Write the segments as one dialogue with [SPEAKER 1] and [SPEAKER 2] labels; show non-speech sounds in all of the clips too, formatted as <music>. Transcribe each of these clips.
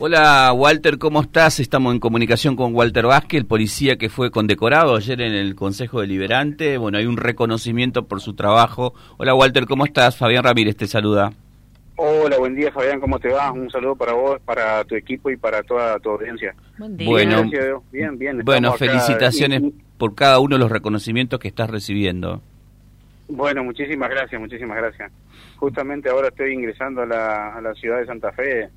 [SPEAKER 1] Hola Walter, ¿cómo estás? Estamos en comunicación con Walter Vázquez, el policía que fue condecorado ayer en el Consejo Deliberante. Bueno, hay un reconocimiento por su trabajo. Hola Walter, ¿cómo estás? Fabián Ramírez te saluda.
[SPEAKER 2] Hola, buen día Fabián, ¿cómo te va? Un saludo para vos, para tu equipo y para toda tu audiencia.
[SPEAKER 1] Buen día. Bueno,
[SPEAKER 2] bien, bien.
[SPEAKER 1] Bueno, felicitaciones por cada uno de los reconocimientos que estás recibiendo.
[SPEAKER 2] Bueno, muchísimas gracias, muchísimas gracias. Justamente ahora estoy ingresando a la, a la ciudad de Santa Fe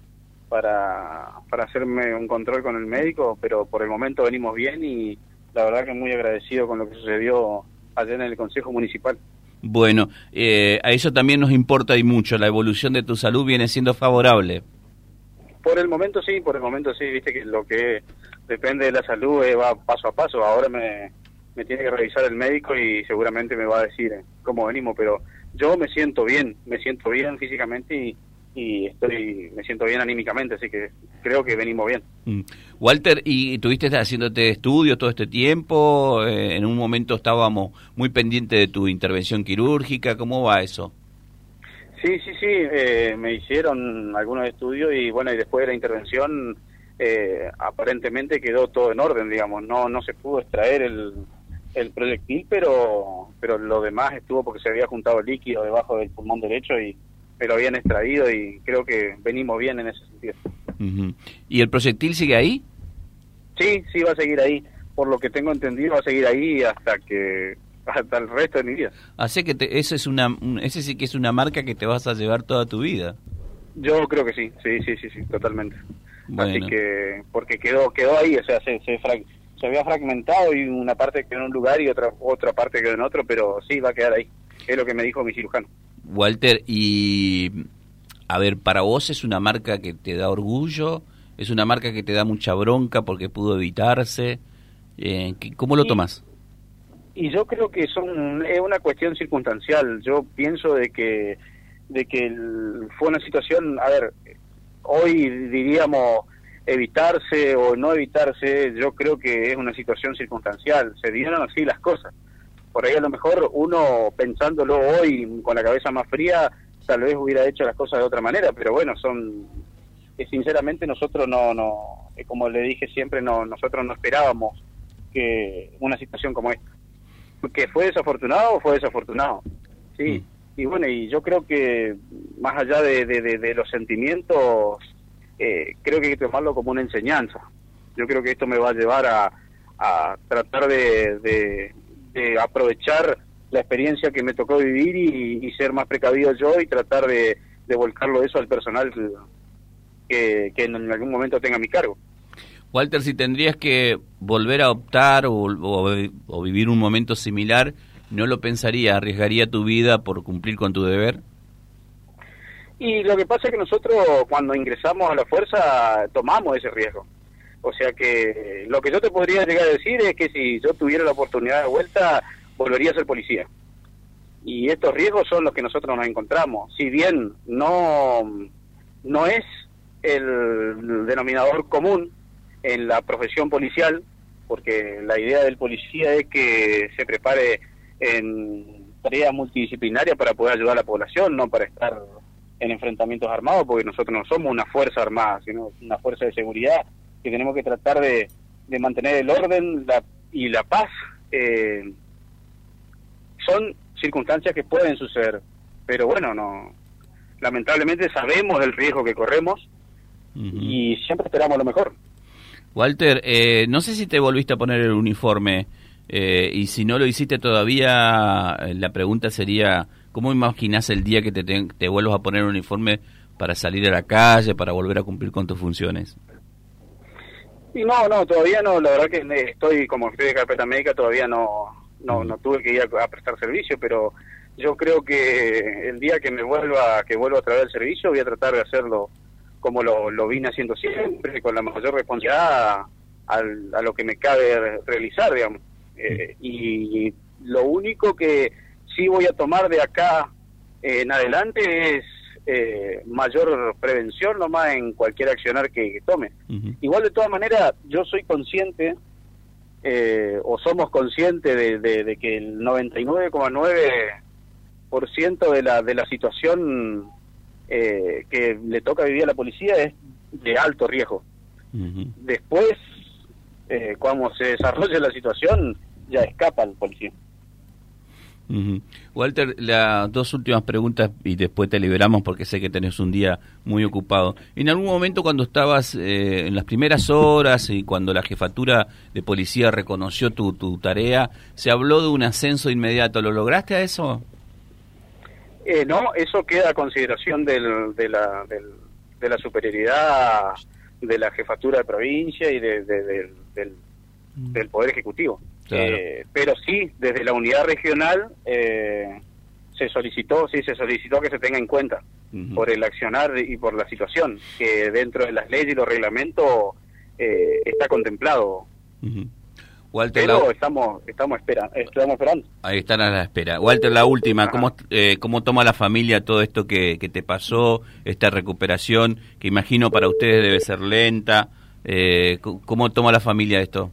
[SPEAKER 2] para, para hacerme un control con el médico, pero por el momento venimos bien y la verdad que muy agradecido con lo que sucedió ayer en el Consejo Municipal.
[SPEAKER 1] Bueno, eh, a eso también nos importa y mucho, la evolución de tu salud viene siendo favorable.
[SPEAKER 2] Por el momento sí, por el momento sí, viste que lo que depende de la salud eh, va paso a paso, ahora me, me tiene que revisar el médico y seguramente me va a decir eh, cómo venimos, pero yo me siento bien, me siento bien físicamente y, y estoy me siento bien anímicamente, así que creo que venimos bien.
[SPEAKER 1] Mm. Walter, ¿y tuviste haciéndote estudios todo este tiempo? Eh, en un momento estábamos muy pendientes de tu intervención quirúrgica, ¿cómo va eso?
[SPEAKER 2] Sí, sí, sí, eh, me hicieron algunos estudios y bueno, y después de la intervención eh, aparentemente quedó todo en orden, digamos, no no se pudo extraer el, el proyectil, pero pero lo demás estuvo porque se había juntado líquido debajo del pulmón derecho y me lo habían extraído y creo que venimos bien en ese sentido.
[SPEAKER 1] ¿Y el proyectil sigue ahí?
[SPEAKER 2] Sí, sí va a seguir ahí. Por lo que tengo entendido va a seguir ahí hasta que hasta el resto de mi vida.
[SPEAKER 1] Así que eso es una ese sí que es una marca que te vas a llevar toda tu vida.
[SPEAKER 2] Yo creo que sí, sí, sí, sí, sí, totalmente. Así que porque quedó quedó ahí, o sea, se se, se había fragmentado y una parte quedó en un lugar y otra otra parte quedó en otro, pero sí va a quedar ahí. Es lo que me dijo mi cirujano.
[SPEAKER 1] Walter, y a ver, para vos es una marca que te da orgullo, es una marca que te da mucha bronca porque pudo evitarse. Eh, ¿Cómo lo tomas?
[SPEAKER 2] Y yo creo que son es una cuestión circunstancial. Yo pienso de que de que fue una situación, a ver, hoy diríamos evitarse o no evitarse, yo creo que es una situación circunstancial. Se dieron así las cosas por ahí a lo mejor uno pensándolo hoy con la cabeza más fría, tal vez hubiera hecho las cosas de otra manera, pero bueno, son que sinceramente nosotros no, no, eh, como le dije siempre, no, nosotros no esperábamos que una situación como esta. Que fue desafortunado, fue desafortunado. Sí. Mm. Y bueno, y yo creo que más allá de, de, los sentimientos, eh, creo que hay que tomarlo como una enseñanza. Yo creo que esto me va a llevar a, a tratar de, aprovechar la experiencia que me tocó vivir y, ser más precavido yo y tratar de, de volcarlo eso al personal que, que, en algún momento tenga mi cargo.
[SPEAKER 1] Walter, si tendrías que volver a optar o, o, vivir un momento similar, ¿no lo pensaría? ¿Arriesgaría tu vida por cumplir con tu deber?
[SPEAKER 2] Y lo que pasa es que nosotros cuando ingresamos a la fuerza tomamos ese riesgo. O sea que lo que yo te podría llegar a decir es que si yo tuviera la oportunidad de vuelta, volvería a ser policía. Y estos riesgos son los que nosotros nos encontramos. Si bien no, no es el denominador común en la profesión policial, porque la idea del policía es que se prepare en tareas multidisciplinarias para poder ayudar a la población, no para estar en enfrentamientos armados, porque nosotros no somos una fuerza armada, sino una fuerza de seguridad que tenemos que tratar de, mantener el orden y la paz, eh, son circunstancias que pueden suceder. Pero bueno, no lamentablemente sabemos el riesgo que corremos y siempre esperamos lo mejor.
[SPEAKER 1] Walter, eh, no sé si te volviste a poner el uniforme eh, y si no lo hiciste todavía, la pregunta sería, ¿cómo imaginas el día que te, te, te vuelvas a poner el uniforme para salir a la calle, para volver a cumplir con tus funciones?
[SPEAKER 2] No, no, todavía no, la verdad que estoy, como estoy de carpeta médica, todavía no, no, no tuve que ir a, prestar servicio, pero yo creo que el día que me vuelva, que vuelva a traer el servicio, voy a tratar de hacerlo como lo, lo vine haciendo siempre, con la mayor responsabilidad a, lo que me cabe realizar, digamos. Eh, y lo único que sí voy a tomar de acá en adelante es eh, mayor prevención nomás en cualquier accionar que, tome. Igual de todas maneras, yo soy consciente, eh, o somos conscientes de, de, que el 99,9% de la, de la situación eh, que le toca vivir a la policía es de alto riesgo. Después, eh, cuando se desarrolla la situación, ya escapa el policía.
[SPEAKER 1] Walter, las dos últimas preguntas y después te liberamos porque sé que tenés un día muy ocupado. En algún momento cuando estabas eh, en las primeras horas y cuando la jefatura de policía reconoció tu, tu tarea, se habló de un ascenso inmediato. ¿Lo lograste a eso?
[SPEAKER 2] Eh, no, eso queda a consideración del, de, la, de la superioridad de la jefatura de provincia y de, del, mm. del Poder Ejecutivo. Eh, pero sí, desde la unidad regional eh, se solicitó, sí, se solicitó que se tenga en cuenta por el accionar y por la situación, que dentro de las leyes y los reglamentos eh, está contemplado. Walter, pero estamos, estamos, esperando, estamos esperando.
[SPEAKER 1] Ahí están a la espera. Walter, la última, ¿cómo, ¿cómo toma la familia todo esto que, que te pasó, esta recuperación, que imagino para ustedes debe ser lenta? ¿Cómo toma la familia esto?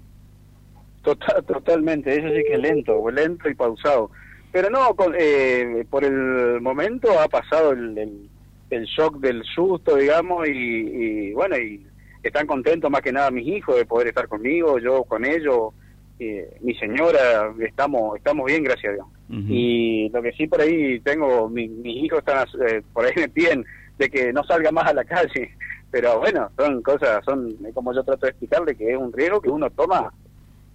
[SPEAKER 2] Total, totalmente, eso sí que es lento, lento y pausado. Pero no, eh, por el momento ha pasado el, el, shock del susto, digamos, y, bueno, y están contentos más que nada mis hijos de poder estar conmigo, yo con ellos, eh, mi señora, estamos estamos bien, gracias a Dios. Y lo que sí por ahí tengo, mis hijos están, eh, por ahí me piden de que no salga más a la calle, <laughs> pero bueno, son cosas, son como yo trato de explicarle, que es un riesgo que uno toma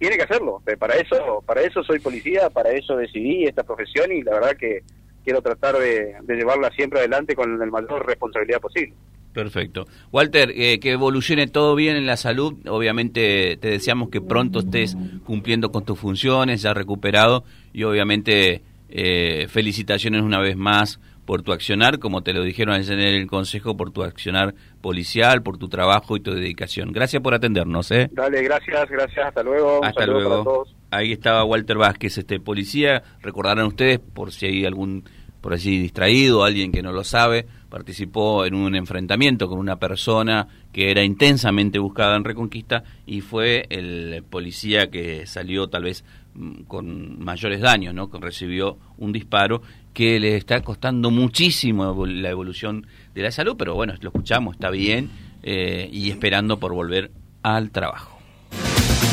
[SPEAKER 2] tiene que hacerlo. Para eso, para eso soy policía, para eso decidí esta profesión y la verdad que quiero tratar de, llevarla siempre adelante con la mayor responsabilidad posible.
[SPEAKER 1] Perfecto. Walter, eh, que evolucione todo bien en la salud. Obviamente te deseamos que pronto estés cumpliendo con tus funciones, ya recuperado y obviamente eh, felicitaciones una vez más por tu accionar, como te lo dijeron en el Consejo, por tu accionar policial, por tu trabajo y tu dedicación. Gracias por atendernos. ¿eh?
[SPEAKER 2] Dale, gracias, gracias, hasta luego.
[SPEAKER 1] Hasta luego. Ahí estaba Walter Vázquez, este policía. Recordarán ustedes, por si hay algún, por allí distraído, alguien que no lo sabe, participó en un enfrentamiento con una persona que era intensamente buscada en Reconquista y fue el policía que salió tal vez mm, con mayores daños, ¿no? Recibió un disparo que le está costando muchísimo la evolución de la salud, pero bueno, lo escuchamos, está bien eh, y esperando por volver al trabajo.